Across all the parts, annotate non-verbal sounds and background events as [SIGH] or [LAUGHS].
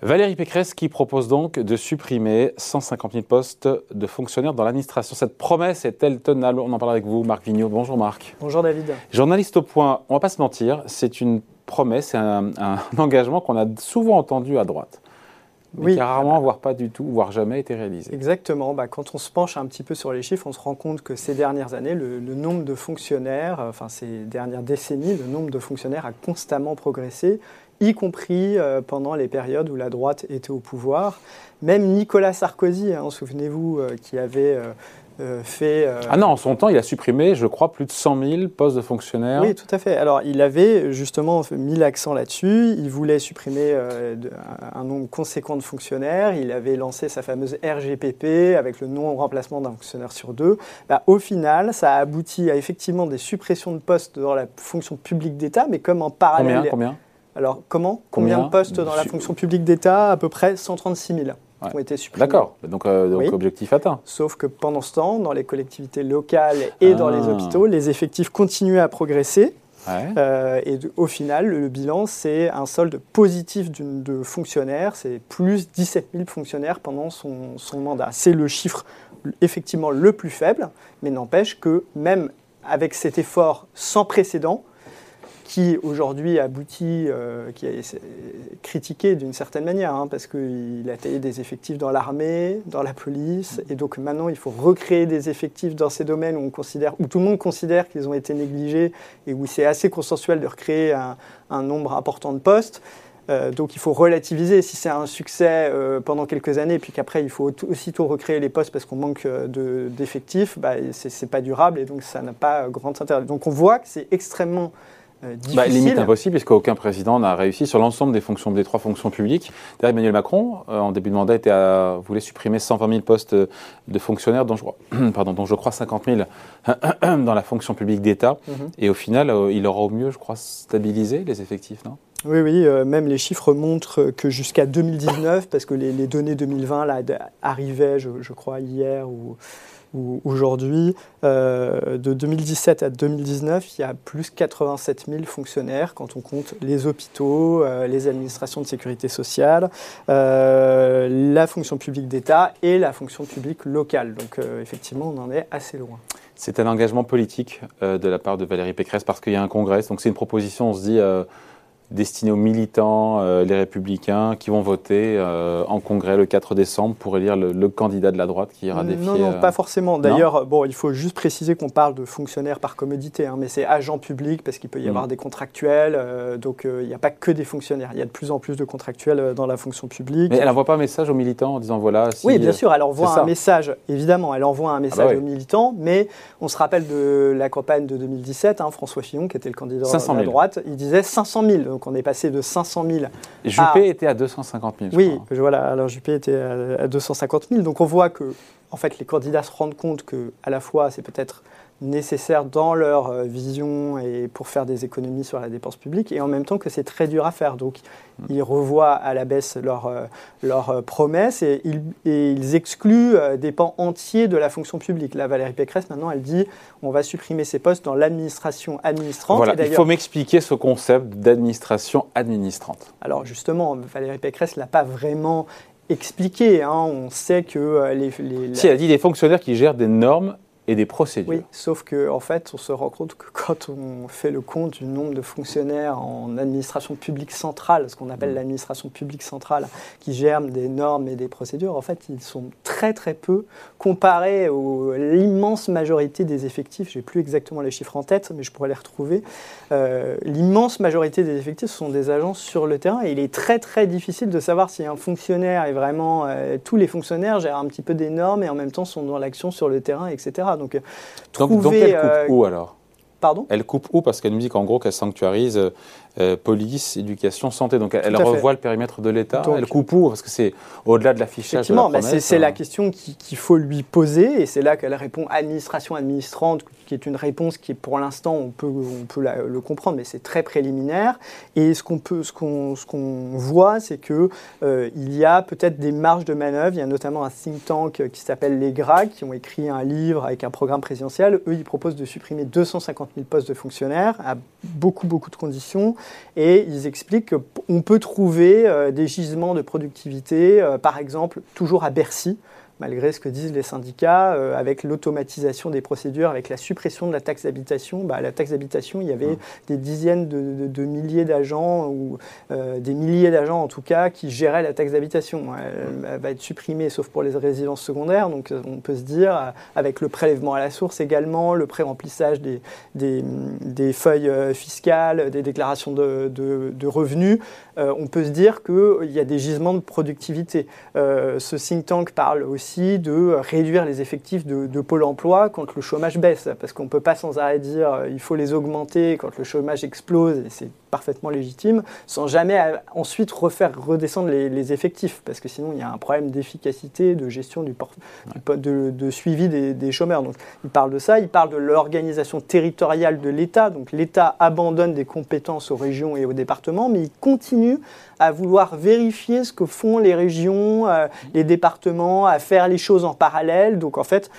Valérie Pécresse qui propose donc de supprimer 150 000 postes de fonctionnaires dans l'administration. Cette promesse est-elle tenable On en parle avec vous, Marc Vigneault. Bonjour Marc. Bonjour David. Journaliste au point, on ne va pas se mentir, c'est une promesse, un, un [LAUGHS] engagement qu'on a souvent entendu à droite. Mais Oui. qui a rarement, voire pas du tout, voire jamais été réalisé. Exactement. Bah, quand on se penche un petit peu sur les chiffres, on se rend compte que ces dernières années, le, le nombre de fonctionnaires, euh, enfin ces dernières décennies, le nombre de fonctionnaires a constamment progressé, y compris euh, pendant les périodes où la droite était au pouvoir. Même Nicolas Sarkozy, hein, souvenez-vous, euh, qui avait euh, fait... euh, Ah non, en son temps, il a supprimé, je crois, plus de 100 000 postes de fonctionnaires. Oui, tout à fait. Alors, il avait justement mis l'accent là-dessus. Il voulait supprimer euh, de- un nombre conséquent de fonctionnaires. Il avait lancé sa fameuse RGPP avec le non-remplacement d'un fonctionnaire sur deux. Bah, au final, ça a abouti à effectivement des suppressions de postes dans la fonction publique d'État, mais comme en parallèle. Combien, combien? Alors, comment? Combien Combien? de postes dans la fonction publique d'État? À peu près 136 000 Ouais. ont été supprimés. D'accord, donc, euh, donc Oui. objectif atteint. Sauf que pendant ce temps, dans les collectivités locales et dans Ah. les hôpitaux, les effectifs continuaient à progresser. Ouais. Euh, et de- au final, le, le bilan, c'est un solde positif de fonctionnaires. C'est plus 17 000 fonctionnaires pendant son, son mandat. C'est le chiffre effectivement le plus faible, mais n'empêche que même avec cet effort sans précédent, qui aujourd'hui aboutit, euh, qui est critiqué d'une certaine manière, hein, parce qu'il a taillé des effectifs dans l'armée, dans la police, et donc maintenant il faut recréer des effectifs dans ces domaines où, tout le monde considère qu'ils ont été négligés et où c'est assez consensuel de recréer un, nombre important de postes. Euh, donc il faut relativiser si c'est un succès euh, pendant quelques années, puis qu'après il faut aussitôt recréer les postes parce qu'on manque euh, de- d'effectifs, bah, c'est pas durable et donc ça n'a pas grand intérêt. Donc on voit que c'est extrêmement euh. Bah, limite impossible, puisqu'aucun président n'a réussi sur l'ensemble des fonctions, des trois fonctions publiques. D'ailleurs, Emmanuel Macron, euh, en début de mandat, était à- voulait supprimer 120 000 postes de fonctionnaires, dont je, crois- [CLEARS THROAT] pardon, dont je crois 50 000 [CLEARS THROAT] dans la fonction publique d'État. Mhm. Et au final, euh, il aura au mieux, je crois, stabilisé les effectifs, non? Oui, oui, euh, même les chiffres montrent que jusqu'à 2019, parce que les, données 2020 là, arrivaient, je, crois, hier ou, ou aujourd'hui, euh, de 2017 à 2019, il y a plus 87 000 fonctionnaires quand on compte les hôpitaux, euh, les administrations de sécurité sociale, la fonction publique d'État et la fonction publique locale. Donc effectivement, on en est assez loin. C'est un engagement politique de la part de Valérie Pécresse parce qu'il y a un congrès. Donc c'est une proposition, on se dit, destinée aux militants, euh, les républicains, qui vont voter euh, en congrès le 4 décembre pour élire le, le candidat de la droite qui ira défier. Non, non, euh, pas forcément. D'ailleurs, bon, il faut juste préciser qu'on parle de fonctionnaires par commodité, hein, mais c'est agent public parce qu'il peut y Mm. avoir des contractuels, donc il n'y a pas que des fonctionnaires. Il y a de plus en plus de contractuels dans la fonction publique. Mais elle n'envoie pas un message aux militants en disant voilà. Si, oui, bien sûr, elle envoie un message, évidemment, elle envoie un message bah oui. aux militants, mais on se rappelle de la campagne de 2017, hein, François Fillon, qui était le candidat 500 de 000. la droite, il disait 500 000, donc on est passé de 500 000 Juppé était à 250 000. je oui, crois. voilà. Alors Juppé était à, à 250 000. Donc on voit que, en fait, les candidats se rendent compte que, à la fois, c'est peut-être nécessaire dans leur euh, vision et pour faire des économies sur la dépense publique, et en même temps que c'est très dur à faire. Donc Mm. ils revoient à la baisse leurs euh, leurs, euh, promesses et ils, et ils excluent euh, des pans entiers de la fonction publique. Là, Valérie Pécresse, maintenant, elle dit on va supprimer ces postes dans l'administration administrante. Voilà, il faut m'expliquer ce concept d'administration administrante. alors justement, Valérie Pécresse l'a pas vraiment expliqué. hein. On sait que euh, les, les- Si elle a dit des fonctionnaires qui gèrent des normes et des procédures. oui, sauf que en fait, on se rend compte que quand on fait le compte du nombre de fonctionnaires en administration publique centrale, ce qu'on appelle Mm. l'administration publique centrale, qui gèrent des normes et des procédures, en fait, ils sont très très peu comparés à l'immense majorité des effectifs. J'ai plus exactement les chiffres en tête, mais je pourrais les retrouver. Euh, l'immense majorité des effectifs sont des agents sur le terrain et il est très très difficile de savoir si un fonctionnaire est vraiment euh, tous les fonctionnaires gèrent un petit peu des normes et en même temps sont dans l'action sur le terrain, etc. Donc, euh, Donc, donc trouver, elle coupe euh, où alors? Pardon? Elle coupe où? Parce qu'elle nous dit qu'en gros qu'elle sanctuarise euh, police, éducation, santé. Donc elle, fait. revoit le périmètre de l'État. Elle coupe où Parce que c'est au-delà de l'affichage la Effectivement, c'est hein. la question qui- qu'il faut lui poser et c'est là qu'elle répond administration administrante, qui est une réponse qui, pour l'instant, on peut, on peut la- le comprendre, mais c'est très préliminaire. Et ce qu'on ce qu'on, ce qu'on voit, c'est que euh, il y a peut-être des marges de manœuvre. Il y a notamment un think tank qui s'appelle les GRA, qui ont écrit un livre avec un programme présidentiel. Eux, ils proposent de supprimer 250 150 000 postes de fonctionnaires à beaucoup, beaucoup de conditions. Et ils expliquent qu'on peut trouver des gisements de productivité, par exemple, toujours à Bercy malgré ce que disent les syndicats, euh, avec l'automatisation des procédures, avec la suppression de la taxe d'habitation. Bah, la taxe d'habitation, il y avait mmh. des dizaines de, milliers d'agents, ou euh, des milliers d'agents en tout cas, qui géraient la taxe d'habitation. Elle, va être supprimée, sauf pour les résidences secondaires. Donc euh, on peut se dire, avec le prélèvement à la source également, le pré-remplissage des, des, feuilles fiscales, des déclarations de, de revenus, on peut se dire qu'il y a des gisements de productivité. ce think tank parle aussi de réduire les effectifs de, Pôle emploi quand le chômage baisse, parce qu'on ne peut pas sans arrêt dire euh, il faut les augmenter quand le chômage explose, et c'est parfaitement légitime, sans jamais ensuite refaire redescendre les, effectifs, parce que sinon il y a un problème d'efficacité, de gestion du, de, suivi des, des, chômeurs. Donc il parle de ça, il parle de l'organisation territoriale de l'État, donc l'État abandonne des compétences aux régions et aux départements, mais il continue à vouloir vérifier ce que font les régions, euh, les départements, à faire les choses en parallèle. Donc en fait,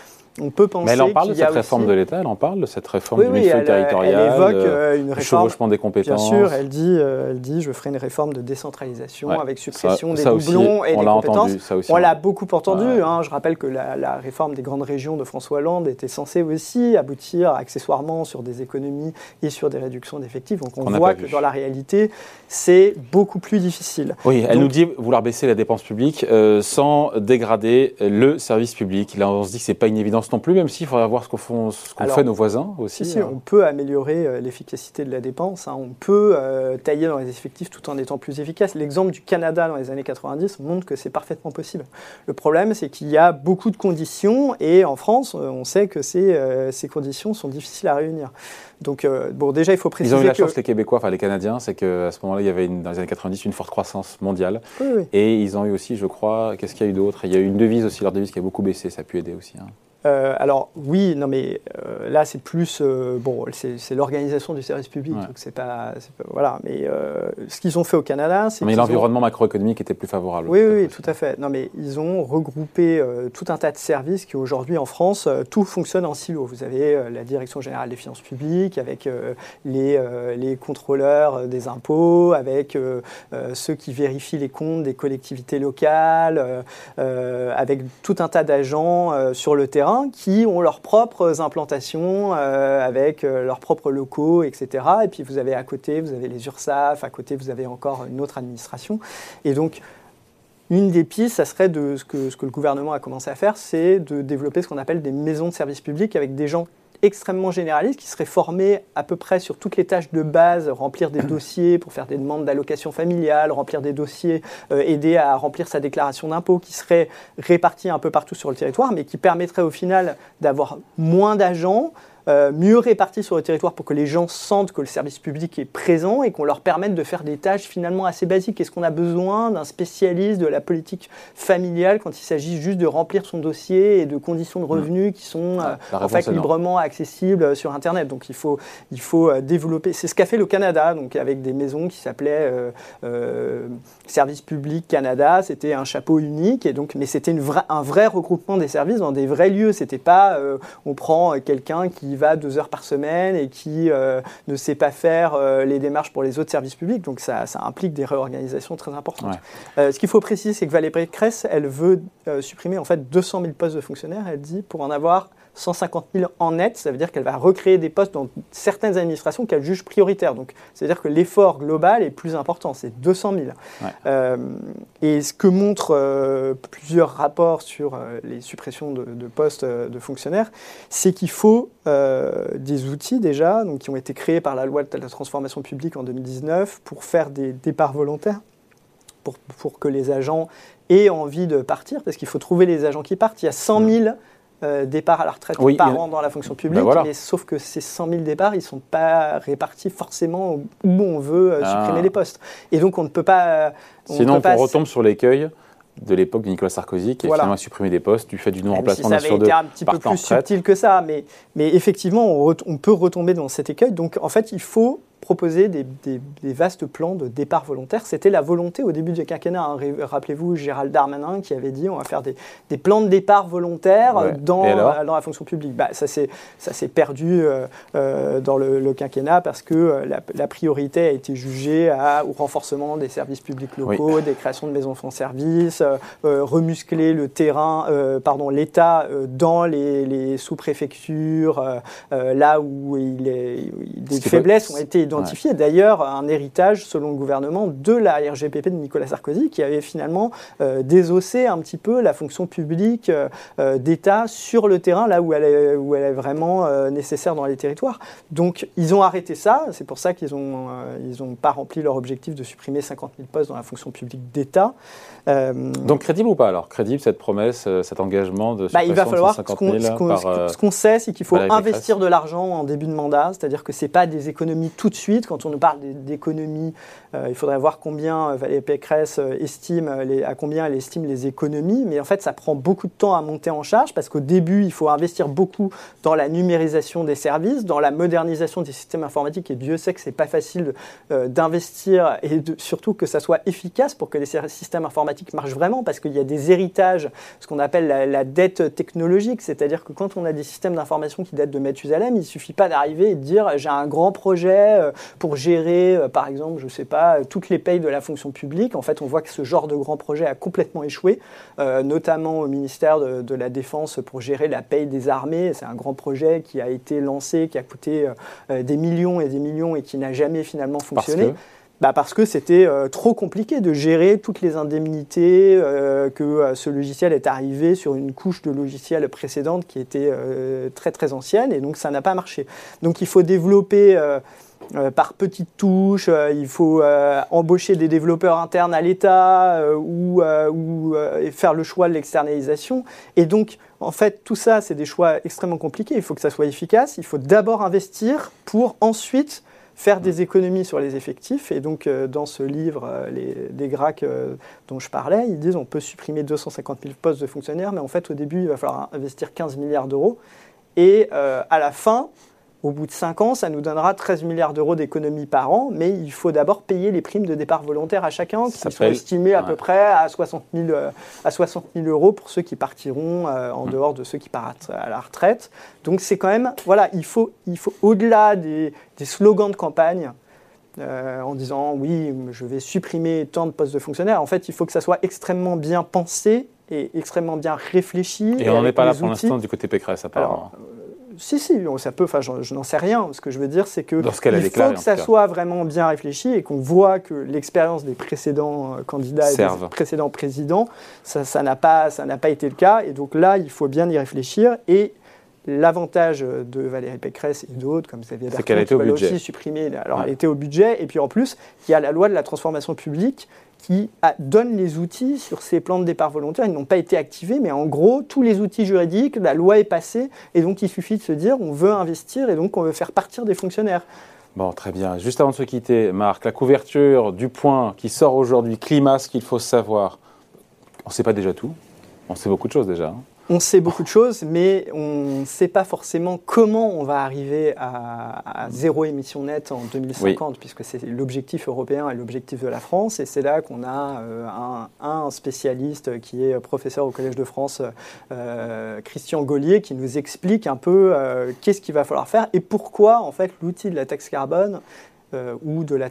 on peut penser. Mais elle en parle de cette réforme de l'État, elle en parle de cette réforme du oui, territorial, elle évoque euh, une réforme, des compétences. Bien sûr, elle dit, euh, elle dit je ferai une réforme de décentralisation avec suppression des doublons et des compétences. ça aussi, on l'a beaucoup entendu. Hein. je rappelle que la, réforme des grandes régions de François Hollande était censée aussi aboutir accessoirement sur des économies et sur des réductions d'effectifs. Donc on, voit que dans la réalité, c'est beaucoup plus difficile. Oui, elle nous dit vouloir baisser la dépense publique euh, sans dégrader le service public. Là, on se dit que c'est pas une évidence non plus, même s'il faudrait voir ce qu'ont fait nos voisins aussi. Si, hein. on peut améliorer euh, l'efficacité de la dépense, hein. on peut euh, tailler dans les effectifs tout en étant plus efficace. L'exemple du Canada dans les années 90 montre que c'est parfaitement possible. Le problème, c'est qu'il y a beaucoup de conditions et en France, euh, on sait que ces, ces conditions sont difficiles à réunir. Donc, bon, déjà, il faut préciser. Ils ont eu la que... chance, les Québécois, enfin les Canadiens, c'est qu'à ce moment-là, il y avait dans les années 90 une forte croissance mondiale. Et ils ont eu aussi, je crois, qu'est-ce qu'il y a eu d'autre? Il y a eu une devise aussi, leur devise qui a beaucoup baissé, ça a pu aider aussi. Hein. Euh, alors oui, non mais euh, là c'est plus euh, bon, c'est l'organisation du service public, donc c'est pas, voilà. Mais ce qu'ils ont fait au Canada, c'est mais l'environnement macroéconomique était plus favorable. Oui, oui, tout à fait. Non mais ils ont regroupé tout un tas de services qui aujourd'hui en France tout fonctionne en silo. Vous avez la direction générale des finances publiques avec les, les contrôleurs des impôts, avec ceux qui vérifient les comptes des collectivités locales, avec tout un tas d'agents sur le terrain qui ont leurs propres implantations euh, avec euh, leurs propres locaux, etc. Et puis vous avez à côté, vous avez les URSAF, à côté vous avez encore une autre administration. Et donc, une des pistes, ça serait de ce que, ce que le gouvernement a commencé à faire, c'est de développer ce qu'on appelle des maisons de services publics avec des gens extrêmement généraliste qui serait formé à peu près sur toutes les tâches de base, remplir des [CLEARS THROAT] dossiers pour faire des demandes d'allocation familiale, remplir des dossiers, euh, aider à remplir sa déclaration d'impôt, qui serait réparti un peu partout sur le territoire, mais qui permettrait au final d'avoir moins d'agents, euh, mieux répartis sur le territoire pour que les gens sentent que le service public est présent et qu'on leur permette de faire des tâches finalement assez basiques. Est-ce qu'on a besoin d'un spécialiste de la politique familiale quand il s'agit juste de remplir son dossier et de conditions de mmh. revenus qui sont euh, en fait librement accessibles euh, sur Internet? Donc il faut, il faut développer. C'est ce qu'a fait le Canada, donc avec des maisons qui s'appelaient Service Public Canada. C'était un chapeau unique, et donc, mais c'était un vrai regroupement des services dans des vrais lieux. C'était pas on prend quelqu'un qui va deux heures par semaine et qui euh, ne sait pas faire euh, les démarches pour les autres services publics. Donc ça, implique des réorganisations très importantes. Euh, ce qu'il faut préciser, c'est que Valérie Pécresse, elle veut supprimer en fait 200 000 postes de fonctionnaires. Elle dit pour en avoir 150 000 en net, ça veut dire qu'elle va recréer des postes dans certaines administrations qu'elle juge prioritaires. Donc, c'est-à-dire que l'effort global est plus important, c'est 200 000. Euh, et ce que montrent euh, plusieurs rapports sur euh, les suppressions de, postes de fonctionnaires, c'est qu'il faut des outils déjà, donc, qui ont été créés par la loi de la transformation publique en 2019 pour faire des départs volontaires, pour, pour que les agents aient envie de partir, parce qu'il faut trouver les agents qui partent. Il y a 100 000 euh, départs à la retraite par an dans la fonction publique, ben mais sauf que ces 100 000 départs, ils ne sont pas répartis forcément où on veut euh, supprimer ah. les postes. Et donc on ne peut pas... Sinon on retombe sur l'écueil de l'époque de Nicolas Sarkozy qui a finalement supprimé des postes du fait du non-remplacement si été un petit peu plus subtil que ça, mais, mais effectivement, on, on, peut retomber dans cet écueil. Donc, en fait, il faut proposer des, vastes plans de départ volontaire. C'était la volonté au début du quinquennat. Hein. Rappelez-vous Gérald Darmanin qui avait dit on va faire des, plans de départ volontaires dans, dans, la fonction publique. Bah, ça s'est perdu euh, euh, dans le, quinquennat parce que euh, la, priorité a été jugée à, au renforcement des services publics locaux, des créations de maisons France Service, remuscler le terrain, pardon, l'État dans les, sous-préfectures, là où il est, des faiblesses ont été identifié d'ailleurs un héritage, selon le gouvernement, de la RGPP de Nicolas Sarkozy, qui avait finalement euh, désossé un petit peu la fonction publique euh, euh, d'État sur le terrain, là où elle est, où elle est vraiment nécessaire dans les territoires. Donc ils ont arrêté ça, c'est pour ça qu'ils n'ont ils ont pas rempli leur objectif de supprimer 50 000 postes dans la fonction publique d'État. Donc crédible ou pas alors? Crédible cette promesse, cet engagement de bah, il va falloir, de 50 000 Ce qu'on sait, c'est qu'il faut investir de l'argent en début de mandat, c'est-à-dire que ce n'est pas des économies tout de suite. Quand on nous parle d'économies, euh, il faudrait voir combien euh, Valérie Pécresse euh, estime, à combien elle estime les économies. Mais en fait, ça prend beaucoup de temps à monter en charge parce qu'au début, il faut investir beaucoup dans la numérisation des services, dans la modernisation des systèmes informatiques. Et Dieu sait que c'est pas facile d'investir et surtout que ça soit efficace pour que les systèmes informatiques marchent vraiment parce qu'il y a des héritages, ce qu'on appelle la, dette technologique. C'est-à-dire que quand on a des systèmes d'information qui datent de Mathusalem, il suffit pas d'arriver et de dire j'ai un grand projet pour gérer, euh, par exemple, je ne sais pas, toutes les payes de la fonction publique. En fait, on voit que ce genre de grand projet a complètement échoué, euh, notamment au ministère de, la Défense pour gérer la paye des armées. C'est un grand projet qui a été lancé, qui a coûté euh, des millions et des millions et qui n'a jamais finalement fonctionné. Bah parce que c'était trop compliqué de gérer toutes les indemnités, que ce logiciel est arrivé sur une couche de logiciels précédente qui était très très ancienne et donc ça n'a pas marché. Donc il faut développer euh, par petites touches, euh, il faut euh, embaucher des développeurs internes à l'État ou, faire le choix de l'externalisation. Et donc, en fait, tout ça, c'est des choix extrêmement compliqués. Il faut que ça soit efficace. Il faut d'abord investir pour ensuite faire des économies sur les effectifs. Et donc, dans ce livre, les, des GRAC dont je parlais, ils disent on peut supprimer 250 000 postes de fonctionnaires, mais en fait, au début, il va falloir investir 15 milliards d'euros. Et à la fin, au bout de 5 ans, ça nous donnera 13 milliards d'euros d'économies par an, mais il faut d'abord payer les primes de départ volontaire à chacun, qui sont estimées à peu près à 60, 000, euh, à 60 euros pour ceux qui partiront euh, en mm. dehors de ceux qui partent à la retraite. Donc c'est quand même, voilà, il faut, il faut au-delà des, slogans de campagne, euh, en disant oui, je vais supprimer tant de postes de fonctionnaires, en fait, il faut que ça soit extrêmement bien pensé et extrêmement bien réfléchi. Et on n'en est pas là pour l'instant du côté Pécresse, apparemment. Alors, si, si, ça peut, enfin, je, n'en sais rien. Ce que je veux dire, c'est que il faut que ça soit vraiment bien réfléchi et qu'on voit que l'expérience des précédents euh, candidats et des précédents présidents, ça n'a pas, pas été le cas. Et donc là, il faut bien y réfléchir. Et L'avantage de Valérie Pécresse et d'autres, comme Xavier Bertrand, qui veulent aussi supprimer. Alors, elle était au budget, et puis en plus, il y a la loi de la transformation publique qui donne les outils sur ces plans de départ volontaire. Ils n'ont pas été activés, mais en gros, tous les outils juridiques, la loi est passée, et donc il suffit de se dire on veut investir et donc on veut faire partir des fonctionnaires. Bon, très bien. Juste avant de se quitter, Marc, la couverture du point qui sort aujourd'hui, climat, ce qu'il faut savoir. On ne sait pas déjà tout. On sait beaucoup de choses déjà. Hein. On sait beaucoup de choses, mais on ne sait pas forcément comment on va arriver à, zéro émission nette en 2050, puisque c'est l'objectif européen et l'objectif de la France. Et c'est là qu'on a euh, un, spécialiste qui est professeur au Collège de France, euh, Christian Gaulier, qui nous explique un peu euh, qu'est-ce qu'il va falloir faire et pourquoi en fait l'outil de la taxe carbone euh, ou de la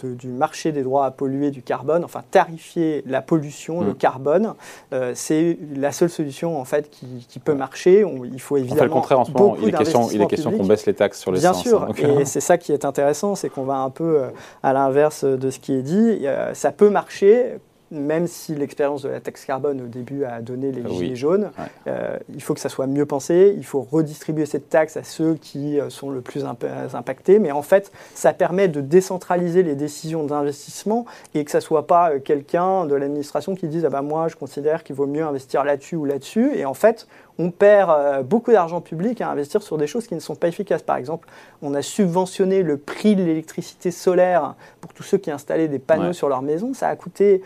du marché des droits à polluer du carbone, enfin tarifier la pollution, le mm. carbone, euh, c'est la seule solution en fait qui, peut marcher. il faut évidemment. On fait le contraire en ce moment. Il est question, qu'on baisse les taxes sur les Bien sûr, hein, et euh. c'est ça qui est intéressant, c'est qu'on va un peu à l'inverse de ce qui est dit. ça peut marcher même si l'expérience de la taxe carbone au début a donné les gilets jaunes, euh, il faut que ça soit mieux pensé, il faut redistribuer cette taxe à ceux qui euh, sont le plus impactés, mais en fait, ça permet de décentraliser les décisions d'investissement et que ça ne soit pas euh, quelqu'un de l'administration qui dise ah ben moi je considère qu'il vaut mieux investir là-dessus ou là-dessus, et en fait, on perd beaucoup d'argent public à investir sur des choses qui ne sont pas efficaces. Par exemple, on a subventionné le prix de l'électricité solaire pour tous ceux qui installaient des panneaux sur leur maison. Ça a coûté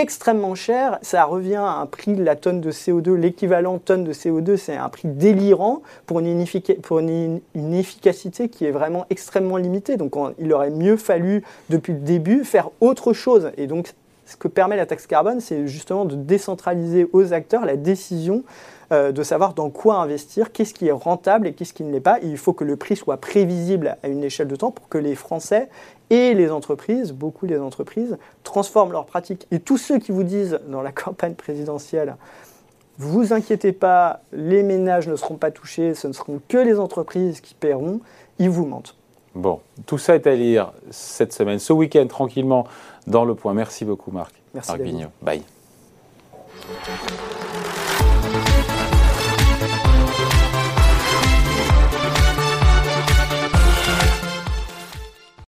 extrêmement cher. Ça revient à un prix de la tonne de CO2, l'équivalent tonne de CO2, c'est un prix délirant pour une, efficacité qui est vraiment extrêmement limitée. Donc il aurait mieux fallu, depuis le début, faire autre chose. Et donc ce que permet la taxe carbone, c'est justement de décentraliser aux acteurs la décision euh, de savoir dans quoi investir, qu'est-ce qui est rentable et qu'est-ce qui ne l'est pas. il faut que le prix soit prévisible à une échelle de temps pour que les Français et les entreprises, beaucoup les entreprises, transforment leurs pratiques. Et tous ceux qui vous disent dans la [LAUGHS] campagne présidentielle, vous inquiétez pas, les ménages ne seront pas touchés, ce ne seront que les entreprises qui paieront, ils vous mentent. Bon, tout ça est à lire cette semaine, ce week-end, tranquillement, dans Le Point. Merci beaucoup, Marc. Merci. Marc Bye.